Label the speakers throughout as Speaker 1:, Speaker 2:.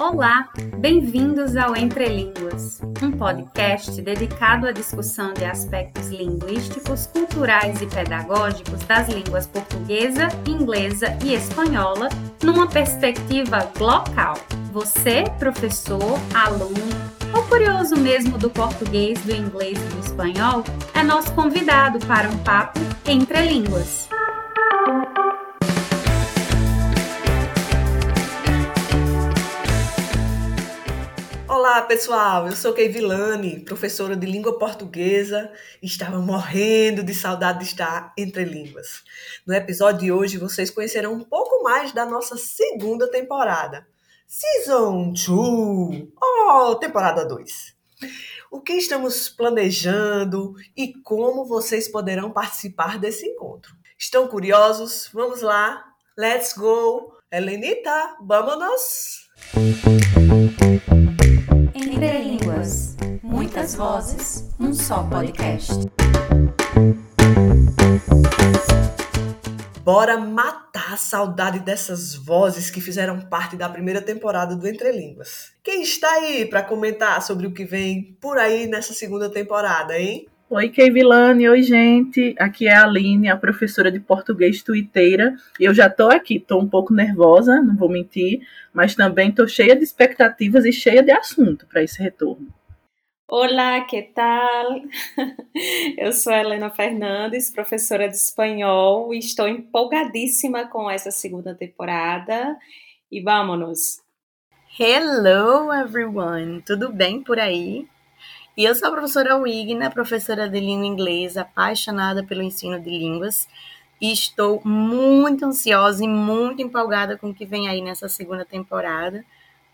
Speaker 1: Olá, bem-vindos ao Entre Línguas, um podcast dedicado à discussão de aspectos linguísticos, culturais e pedagógicos das línguas portuguesa, inglesa e espanhola numa perspectiva local. Você, professor, aluno ou curioso mesmo do português, do inglês e do espanhol, é nosso convidado para um papo entre línguas.
Speaker 2: Olá, pessoal. Eu sou Kei Vilani, professora de língua portuguesa, estava morrendo de saudade de estar entre línguas. No episódio de hoje, vocês conhecerão um pouco mais da nossa segunda temporada, Season 2, oh, temporada 2. O que estamos planejando e como vocês poderão participar desse encontro. Estão curiosos? Vamos lá. Let's go. Helenita, vamos!
Speaker 1: Línguas. Muitas vozes, um só podcast.
Speaker 2: Bora matar a saudade dessas vozes que fizeram parte da primeira temporada do Entre Línguas. Quem está aí para comentar sobre o que vem por aí nessa segunda temporada, hein?
Speaker 3: Oi, Keivilane. Oi, gente. Aqui é a Aline, a professora de português tuiteira. Eu já estou aqui, estou um pouco nervosa, não vou mentir, mas também estou cheia de expectativas e cheia de assunto para esse retorno.
Speaker 4: Olá, que tal? Eu sou Helena Fernandes, professora de espanhol, e estou empolgadíssima com essa segunda temporada. E vamos!
Speaker 5: Hello, everyone! Tudo bem por aí? E eu sou a professora Wigna, professora de língua inglesa, apaixonada pelo ensino de línguas, e estou muito ansiosa e muito empolgada com o que vem aí nessa segunda temporada,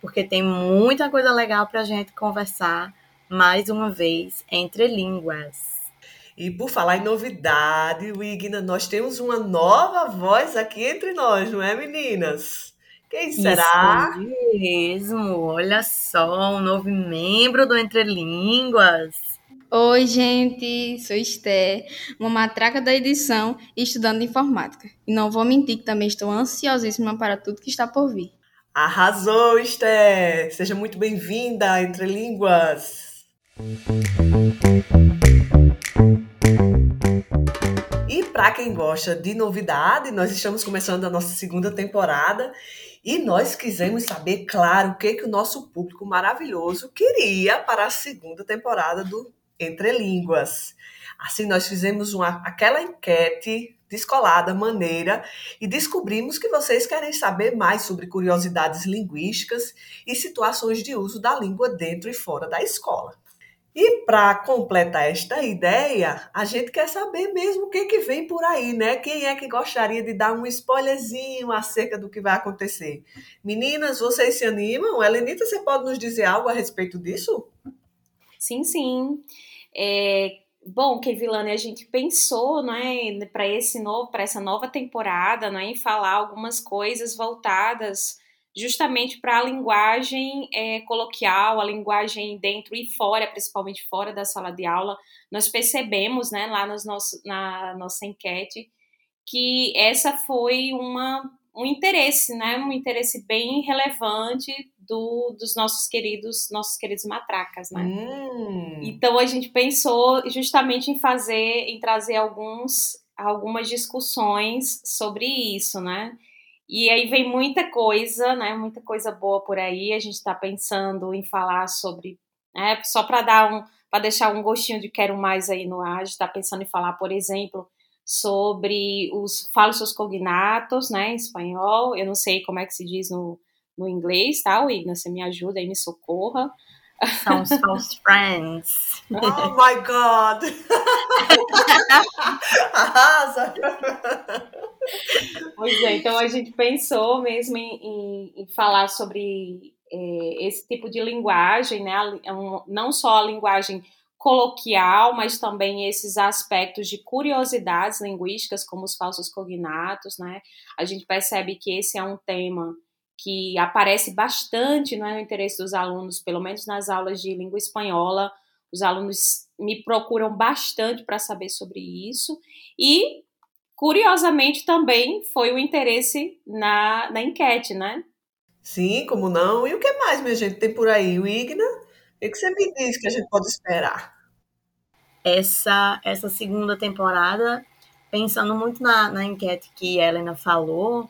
Speaker 5: porque tem muita coisa legal para a gente conversar mais uma vez entre línguas.
Speaker 2: E por falar em novidade, Wigna, nós temos uma nova voz aqui entre nós, não é, meninas? Quem será?
Speaker 5: Isso mesmo, olha só, um novo membro do Entre Línguas.
Speaker 6: Oi, gente, sou Esté, uma matraca da edição e estudando informática. E não vou mentir que também estou ansiosíssima para tudo que está por vir.
Speaker 2: Arrasou, Esté! Seja muito bem-vinda Entre Línguas. E para quem gosta de novidade, nós estamos começando a nossa segunda temporada e nós quisemos saber, claro, o que, que o nosso público maravilhoso queria para a segunda temporada do Entre Línguas. Assim, nós fizemos uma, aquela enquete descolada, maneira, e descobrimos que vocês querem saber mais sobre curiosidades linguísticas e situações de uso da língua dentro e fora da escola. E para completar esta ideia, a gente quer saber mesmo o que, que vem por aí, né? Quem é que gostaria de dar um spoilerzinho acerca do que vai acontecer? Meninas, vocês se animam? Helenita, você pode nos dizer algo a respeito disso?
Speaker 4: Sim, sim. É, bom, Kevilane, a gente pensou, né, para esse novo, para essa nova temporada, né, em falar algumas coisas voltadas justamente para a linguagem é, coloquial, a linguagem dentro e fora, principalmente fora da sala de aula. Nós percebemos, né, lá nos nosso, na nossa enquete, que essa foi uma, um interesse, né, um interesse bem relevante do, dos nossos queridos, nossos queridos matracas, né? Hum. Então a gente pensou justamente em fazer, em trazer alguns, algumas discussões sobre isso, né? E aí vem muita coisa, né? Muita coisa boa por aí. A gente está pensando em falar sobre, né, só para dar um, para deixar um gostinho de quero mais aí no ar. A gente está pensando em falar, por exemplo, sobre os falsos cognatos, né, em espanhol. Eu não sei como é que se diz no, no inglês, tá, Igna? Você me ajuda aí, me socorra.
Speaker 5: São os false friends.
Speaker 2: Oh my God! Arrasa!
Speaker 4: Pois é, então a gente pensou mesmo em, em, em falar sobre é, esse tipo de linguagem, né? não só a linguagem coloquial, mas também esses aspectos de curiosidades linguísticas, como os falsos cognatos, né? A gente percebe que esse é um tema que aparece bastante né, no interesse dos alunos, pelo menos nas aulas de língua espanhola. Os alunos me procuram bastante para saber sobre isso. E curiosamente também foi o interesse na, na enquete, né?
Speaker 2: Sim, como não? E o que mais, minha gente, tem por aí? O Igna? O que você me diz que a gente pode esperar?
Speaker 5: Essa, essa segunda temporada, pensando muito na, na enquete que Helena falou,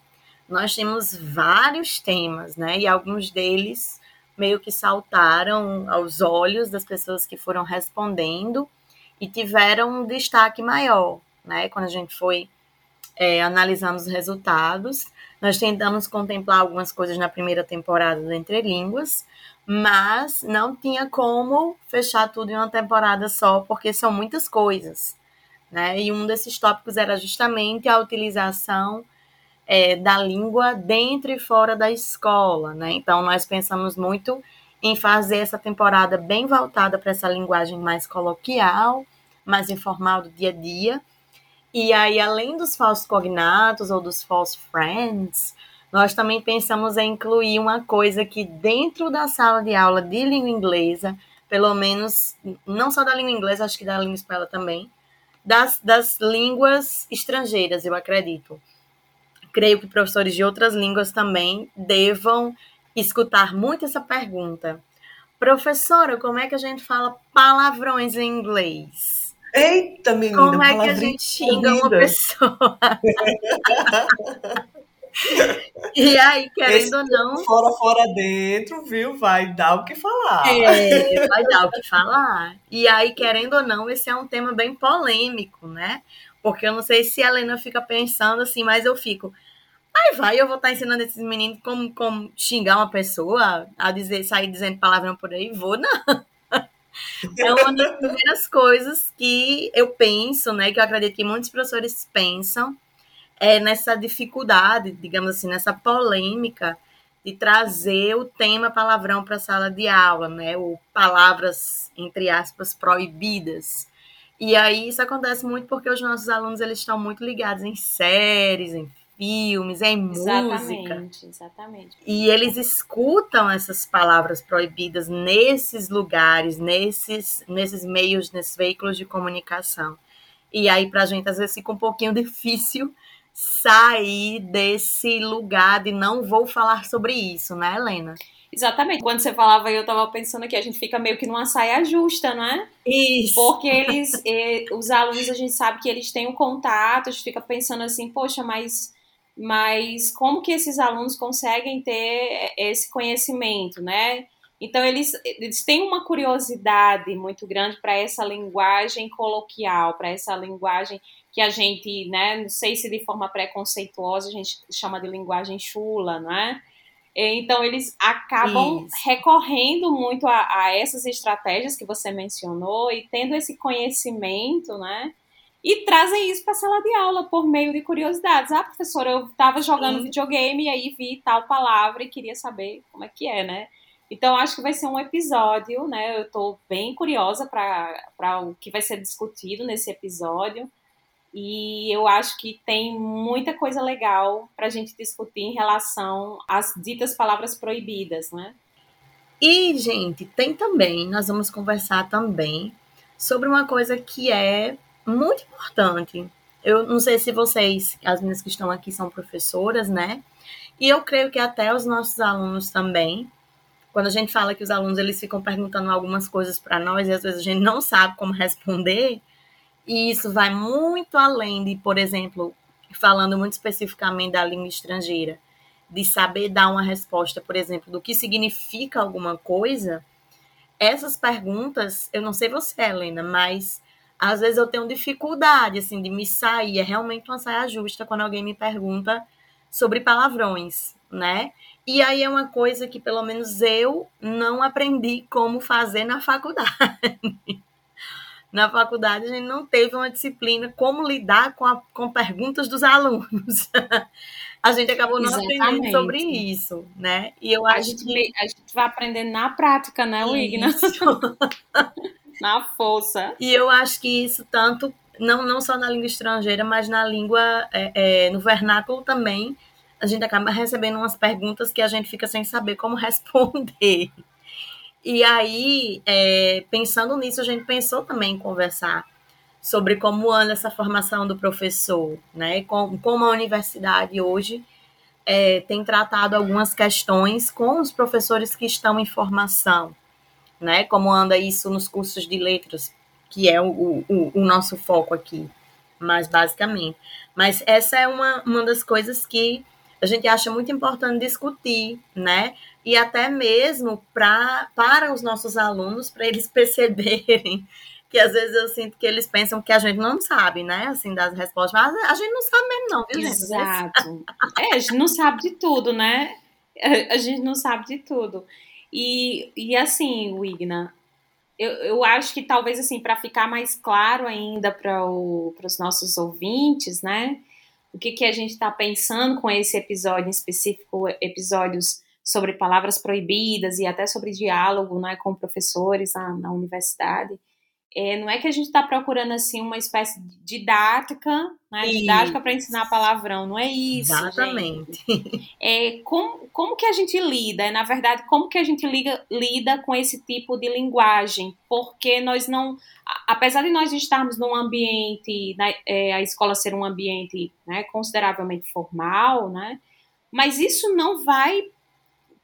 Speaker 5: nós temos vários temas, né? E alguns deles meio que saltaram aos olhos das pessoas que foram respondendo e tiveram um destaque maior, né? Quando a gente foi é, analisando os resultados, nós tentamos contemplar algumas coisas na primeira temporada do Entre Línguas, mas não tinha como fechar tudo em uma temporada só, porque são muitas coisas, né? E um desses tópicos era justamente a utilização é, da língua dentro e fora da escola, né? Então nós pensamos muito em fazer essa temporada bem voltada para essa linguagem mais coloquial, mais informal do dia a dia. E aí, além dos falsos cognatos ou dos false friends, nós também pensamos em incluir uma coisa que dentro da sala de aula de língua inglesa, pelo menos, não só da língua inglesa, acho que da língua espanhola também, das, das línguas estrangeiras, eu acredito creio que professores de outras línguas também devam escutar muito essa pergunta. Professora, como é que a gente fala palavrões em inglês?
Speaker 2: Eita, menina,
Speaker 5: Como é que a gente xinga uma pessoa? e aí, querendo Esse ou não.
Speaker 2: Fora, fora dentro, viu? Vai dar o que falar.
Speaker 5: É, vai dar o que falar. E aí, querendo ou não, esse é um tema bem polêmico, né? Porque eu não sei se a Helena fica pensando assim, mas eu fico. Aí vai, eu vou estar ensinando esses meninos como, como xingar uma pessoa, a dizer, sair dizendo palavrão por aí, vou não. É uma das primeiras coisas que eu penso, né, que eu acredito que muitos professores pensam, é nessa dificuldade, digamos assim, nessa polêmica de trazer o tema palavrão para a sala de aula, né, ou palavras, entre aspas, proibidas. E aí isso acontece muito porque os nossos alunos eles estão muito ligados em séries, em filmes, é em exatamente, música.
Speaker 4: Exatamente.
Speaker 5: E eles escutam essas palavras proibidas nesses lugares, nesses, nesses meios, nesses veículos de comunicação. E aí, para a gente, às vezes, fica um pouquinho difícil sair desse lugar de não vou falar sobre isso, né, Helena?
Speaker 4: Exatamente. Quando você falava, eu estava pensando que a gente fica meio que numa saia justa, não é?
Speaker 5: Isso.
Speaker 4: Porque eles, os alunos, a gente sabe que eles têm um contato, a gente fica pensando assim, poxa, mas mas como que esses alunos conseguem ter esse conhecimento, né? Então, eles, eles têm uma curiosidade muito grande para essa linguagem coloquial, para essa linguagem que a gente, né, não sei se de forma preconceituosa a gente chama de linguagem chula, não é? Então, eles acabam Isso. recorrendo muito a, a essas estratégias que você mencionou e tendo esse conhecimento, né? E trazem isso para a sala de aula por meio de curiosidades. Ah, professora, eu estava jogando Sim. videogame e aí vi tal palavra e queria saber como é que é, né? Então, acho que vai ser um episódio, né? Eu estou bem curiosa para o que vai ser discutido nesse episódio. E eu acho que tem muita coisa legal para a gente discutir em relação às ditas palavras proibidas, né?
Speaker 5: E, gente, tem também, nós vamos conversar também sobre uma coisa que é muito importante. Eu não sei se vocês, as meninas que estão aqui, são professoras, né? E eu creio que até os nossos alunos também, quando a gente fala que os alunos eles ficam perguntando algumas coisas para nós e às vezes a gente não sabe como responder, e isso vai muito além de, por exemplo, falando muito especificamente da língua estrangeira, de saber dar uma resposta, por exemplo, do que significa alguma coisa. Essas perguntas, eu não sei você, Helena, mas às vezes eu tenho dificuldade, assim, de me sair. É realmente uma saia justa quando alguém me pergunta sobre palavrões, né? E aí é uma coisa que, pelo menos, eu não aprendi como fazer na faculdade. na faculdade, a gente não teve uma disciplina como lidar com, a, com perguntas dos alunos. a gente acabou não Exatamente. aprendendo sobre isso, né?
Speaker 4: E eu a acho gente, que... A gente vai aprender na prática, né, Wigna? Na força.
Speaker 5: E eu acho que isso tanto, não, não só na língua estrangeira, mas na língua, é, é, no vernáculo também, a gente acaba recebendo umas perguntas que a gente fica sem saber como responder. E aí, é, pensando nisso, a gente pensou também em conversar sobre como anda essa formação do professor, né? Como, como a universidade hoje é, tem tratado algumas questões com os professores que estão em formação, né? Como anda isso nos cursos de letras, que é o, o, o nosso foco aqui, mais basicamente. Mas essa é uma, uma das coisas que a gente acha muito importante discutir, né? E até mesmo pra, para os nossos alunos, para eles perceberem que às vezes eu sinto que eles pensam que a gente não sabe, né? Assim, das respostas. Mas a gente não sabe mesmo, não, viu,
Speaker 4: gente? Exato. é, a gente não sabe de tudo, né? A gente não sabe de tudo. E, e assim, Wigna, eu, eu acho que talvez, assim, para ficar mais claro ainda para os nossos ouvintes, né? O que, que a gente está pensando com esse episódio em específico, episódios sobre palavras proibidas e até sobre diálogo né, com professores na, na universidade é, não é que a gente está procurando assim uma espécie de didática, né, didática para ensinar palavrão, não é isso.
Speaker 5: Exatamente.
Speaker 4: Gente. É, como, como que a gente lida? É, na verdade, como que a gente liga, lida com esse tipo de linguagem? Porque nós não, apesar de nós estarmos num ambiente, né, é, a escola ser um ambiente né, consideravelmente formal, né, mas isso não vai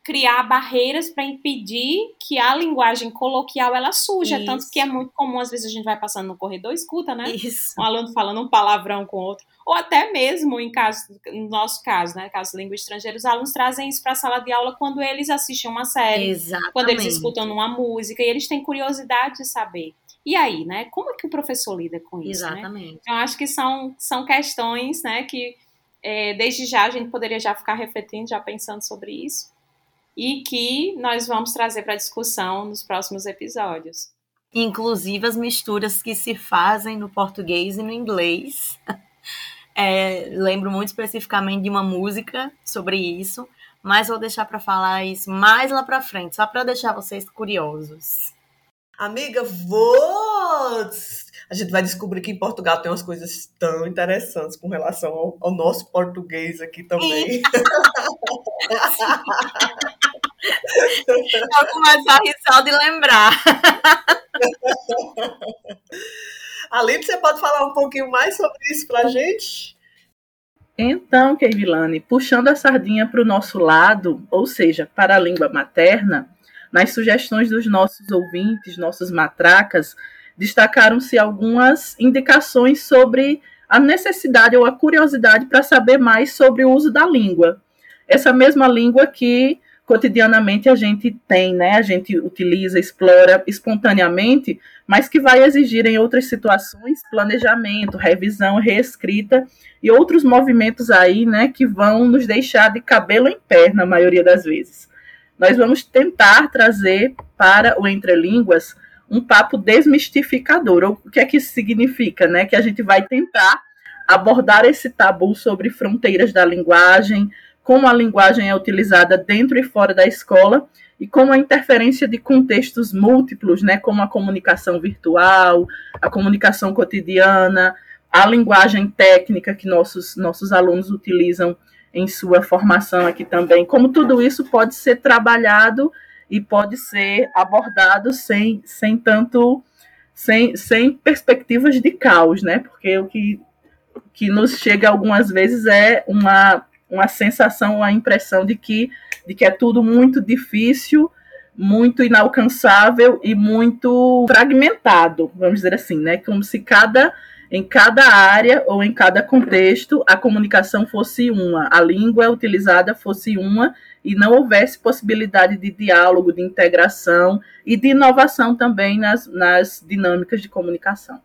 Speaker 4: criar barreiras para impedir que a linguagem coloquial ela suja, Isso. tanto que é muito comum às vezes a gente vai passando no corredor escuta, né?
Speaker 5: Isso.
Speaker 4: Um aluno falando um palavrão com outro, ou até mesmo em caso no nosso caso, né, caso de língua estrangeira, os alunos trazem isso para a sala de aula quando eles assistem uma série,
Speaker 5: Exatamente.
Speaker 4: quando eles escutam uma música e eles têm curiosidade de saber. E aí, né? Como é que o professor lida com isso?
Speaker 5: Né? Exatamente.
Speaker 4: Né? Então, acho que são, são questões, né, que é, desde já a gente poderia já ficar refletindo, já pensando sobre isso e que nós vamos trazer para discussão nos próximos episódios.
Speaker 5: Inclusive as misturas que se fazem no português e no inglês. É, lembro muito especificamente de uma música sobre isso, mas vou deixar para falar isso mais lá para frente, só para deixar vocês curiosos.
Speaker 2: Amiga, vou! A gente vai descobrir que em Portugal tem umas coisas tão interessantes com relação ao, ao nosso português aqui também.
Speaker 5: Vou começar a rir só de lembrar.
Speaker 2: Aline, você pode falar um pouquinho mais sobre isso para a gente?
Speaker 3: Então, Keivilane, puxando a sardinha para o nosso lado, ou seja, para a língua materna, nas sugestões dos nossos ouvintes, nossos matracas, destacaram-se algumas indicações sobre a necessidade ou a curiosidade para saber mais sobre o uso da língua. Essa mesma língua que cotidianamente a gente tem, né? A gente utiliza, explora espontaneamente, mas que vai exigir em outras situações planejamento, revisão, reescrita e outros movimentos aí, né, que vão nos deixar de cabelo em pé na maioria das vezes. Nós vamos tentar trazer para o Entre Línguas um papo desmistificador. O que é que isso significa, né? Que a gente vai tentar abordar esse tabu sobre fronteiras da linguagem, como a linguagem é utilizada dentro e fora da escola e como a interferência de contextos múltiplos, né, como a comunicação virtual, a comunicação cotidiana, a linguagem técnica que nossos, nossos alunos utilizam em sua formação aqui também, como tudo isso pode ser trabalhado e pode ser abordado sem, sem tanto sem, sem perspectivas de caos, né? Porque o que, que nos chega algumas vezes é uma uma sensação, uma impressão de que, de que é tudo muito difícil, muito inalcançável e muito fragmentado, vamos dizer assim, né? Como se cada em cada área ou em cada contexto a comunicação fosse uma, a língua utilizada fosse uma e não houvesse possibilidade de diálogo, de integração e de inovação também nas, nas dinâmicas de comunicação.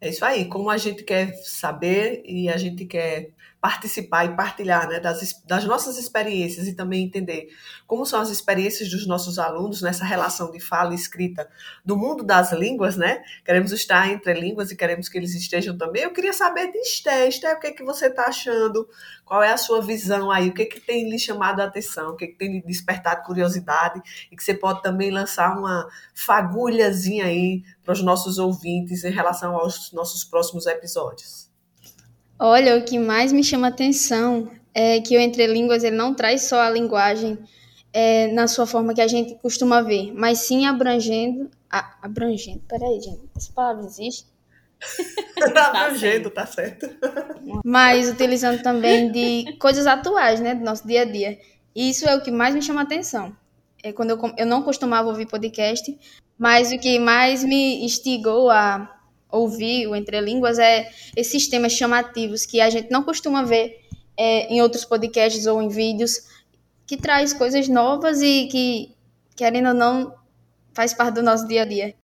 Speaker 2: É isso aí, como a gente quer saber e a gente quer participar e partilhar né, das, das nossas experiências e também entender como são as experiências dos nossos alunos nessa relação de fala e escrita do mundo das línguas, né? Queremos estar entre línguas e queremos que eles estejam também. Eu queria saber de Esté, o que, é que você está achando? Qual é a sua visão aí? O que, é que tem lhe chamado a atenção? O que, é que tem lhe despertado curiosidade? E que você pode também lançar uma fagulhazinha aí para os nossos ouvintes em relação aos nossos próximos episódios.
Speaker 6: Olha, o que mais me chama atenção é que o Entre Línguas ele não traz só a linguagem é, na sua forma que a gente costuma ver, mas sim abrangendo. A, abrangendo, peraí, gente, essa palavra existe?
Speaker 2: tá jeito, tá certo.
Speaker 6: Mas utilizando também de coisas atuais, né, do nosso dia a dia. E isso é o que mais me chama atenção. É quando eu, eu não costumava ouvir podcast, mas o que mais me instigou a ouvir o Entre Línguas é esses temas chamativos que a gente não costuma ver é, em outros podcasts ou em vídeos, que traz coisas novas e que, querendo ou não, faz parte do nosso dia a dia.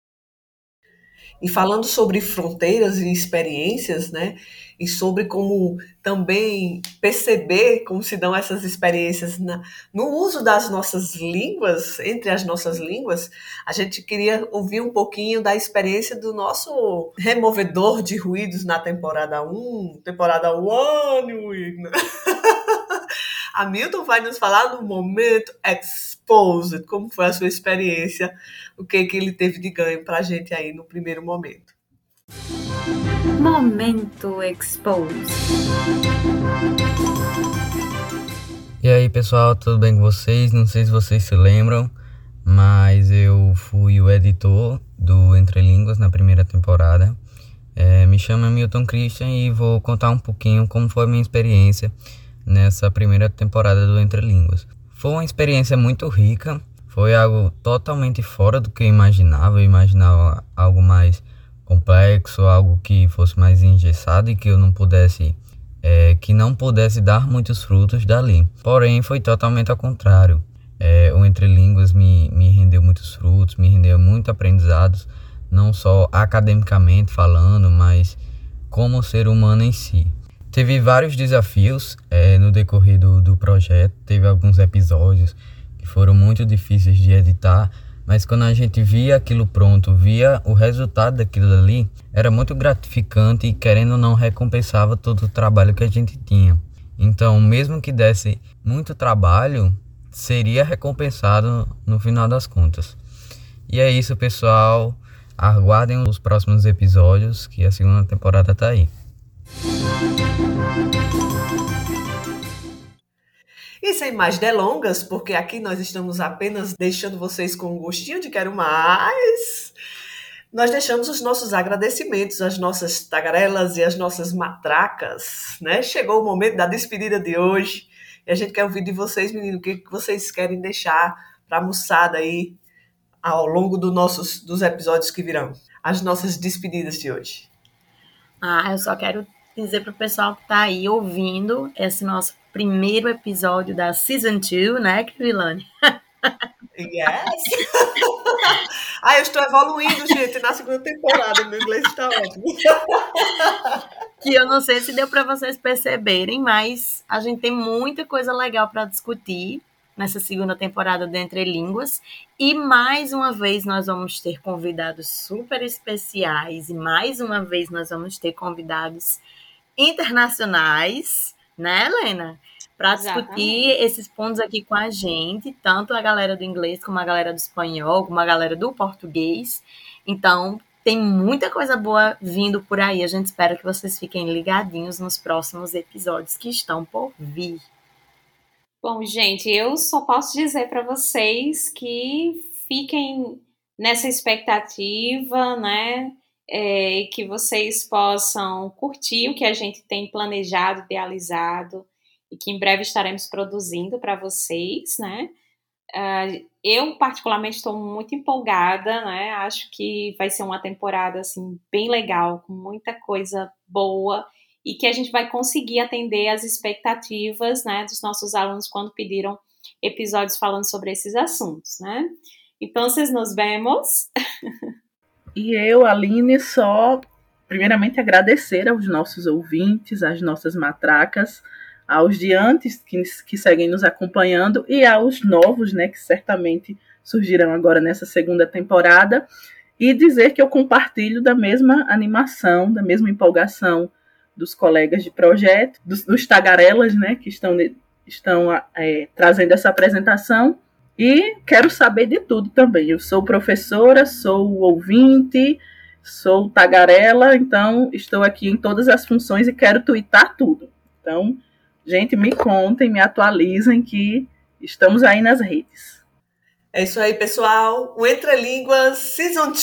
Speaker 2: E falando sobre fronteiras e experiências, né? E sobre como também perceber como se dão essas experiências na, no uso das nossas línguas, entre as nossas línguas, a gente queria ouvir um pouquinho da experiência do nosso removedor de ruídos na temporada 1, temporada 1, né? A Milton vai nos falar no momento exposed, como foi a sua experiência, o que, que ele teve de ganho para a gente aí no primeiro momento.
Speaker 1: Momento exposed.
Speaker 7: E aí pessoal, tudo bem com vocês? Não sei se vocês se lembram, mas eu fui o editor do Entre Línguas na primeira temporada. É, me chamo Milton Christian e vou contar um pouquinho como foi a minha experiência nessa primeira temporada do Entre Línguas. Foi uma experiência muito rica, foi algo totalmente fora do que eu imaginava. Eu imaginava algo mais complexo, algo que fosse mais engessado e que eu não pudesse, é, que não pudesse dar muitos frutos dali. Porém, foi totalmente ao contrário. É, o Entre Línguas me, me rendeu muitos frutos, me rendeu muito aprendizados, não só academicamente falando, mas como ser humano em si. Teve vários desafios é, no decorrer do, do projeto, teve alguns episódios que foram muito difíceis de editar, mas quando a gente via aquilo pronto, via o resultado daquilo ali, era muito gratificante e querendo ou não recompensava todo o trabalho que a gente tinha. Então, mesmo que desse muito trabalho, seria recompensado no final das contas. E é isso, pessoal. Aguardem os próximos episódios, que a segunda temporada está aí.
Speaker 2: E sem mais delongas, porque aqui nós estamos apenas deixando vocês com um gostinho de quero mais, nós deixamos os nossos agradecimentos, as nossas tagarelas e as nossas matracas, né? Chegou o momento da despedida de hoje e a gente quer ouvir de vocês, meninos, o que vocês querem deixar para a moçada aí ao longo do nossos, dos episódios que virão. As nossas despedidas de hoje.
Speaker 5: Ah, eu só quero dizer para o pessoal que está aí ouvindo esse nosso primeiro episódio da Season 2, né, Krilane?
Speaker 2: Yes! ah, eu estou evoluindo, gente, na segunda temporada. Meu inglês está ótimo.
Speaker 5: que eu não sei se deu para vocês perceberem, mas a gente tem muita coisa legal para discutir nessa segunda temporada de Entre Línguas. E mais uma vez nós vamos ter convidados super especiais e mais uma vez nós vamos ter convidados internacionais, né, Helena? Para discutir esses pontos aqui com a gente, tanto a galera do inglês como a galera do espanhol, como a galera do português. Então, tem muita coisa boa vindo por aí. A gente espera que vocês fiquem ligadinhos nos próximos episódios que estão por vir.
Speaker 4: Bom, gente, eu só posso dizer para vocês que fiquem nessa expectativa, né? É, que vocês possam curtir o que a gente tem planejado, idealizado e que em breve estaremos produzindo para vocês, né? Uh, eu particularmente estou muito empolgada, né? Acho que vai ser uma temporada assim bem legal, com muita coisa boa e que a gente vai conseguir atender as expectativas, né, dos nossos alunos quando pediram episódios falando sobre esses assuntos, né? Então, nos vemos.
Speaker 3: E eu, Aline, só primeiramente agradecer aos nossos ouvintes, às nossas matracas, aos de antes que, que seguem nos acompanhando e aos novos, né, que certamente surgirão agora nessa segunda temporada, e dizer que eu compartilho da mesma animação, da mesma empolgação dos colegas de projeto, dos, dos tagarelas, né, que estão, estão é, trazendo essa apresentação, e quero saber de tudo também. Eu sou professora, sou ouvinte, sou tagarela, então estou aqui em todas as funções e quero twittar tudo. Então, gente, me contem, me atualizem que estamos aí nas redes.
Speaker 2: É isso aí, pessoal. O Entre Línguas Season 2,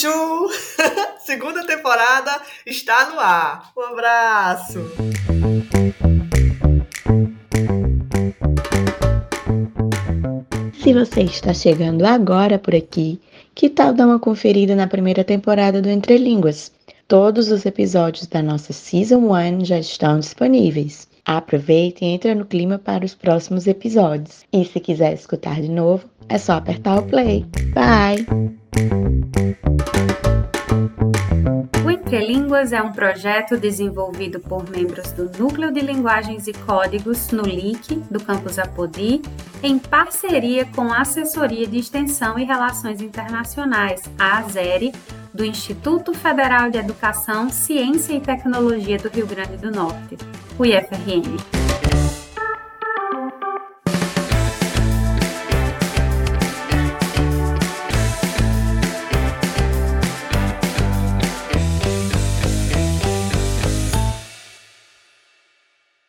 Speaker 2: segunda temporada, está no ar. Um abraço.
Speaker 8: Se você está chegando agora por aqui, que tal dar uma conferida na primeira temporada do Entre Línguas? Todos os episódios da nossa Season 1 já estão disponíveis. Aproveite e entre no clima para os próximos episódios. E se quiser escutar de novo, é só apertar o play. Bye!
Speaker 1: Línguas é um projeto desenvolvido por membros do Núcleo de Linguagens e Códigos no LIC, do campus Apodi, em parceria com a Assessoria de Extensão e Relações Internacionais, a ASERE, do Instituto Federal de Educação, Ciência e Tecnologia do Rio Grande do Norte, o IFRN.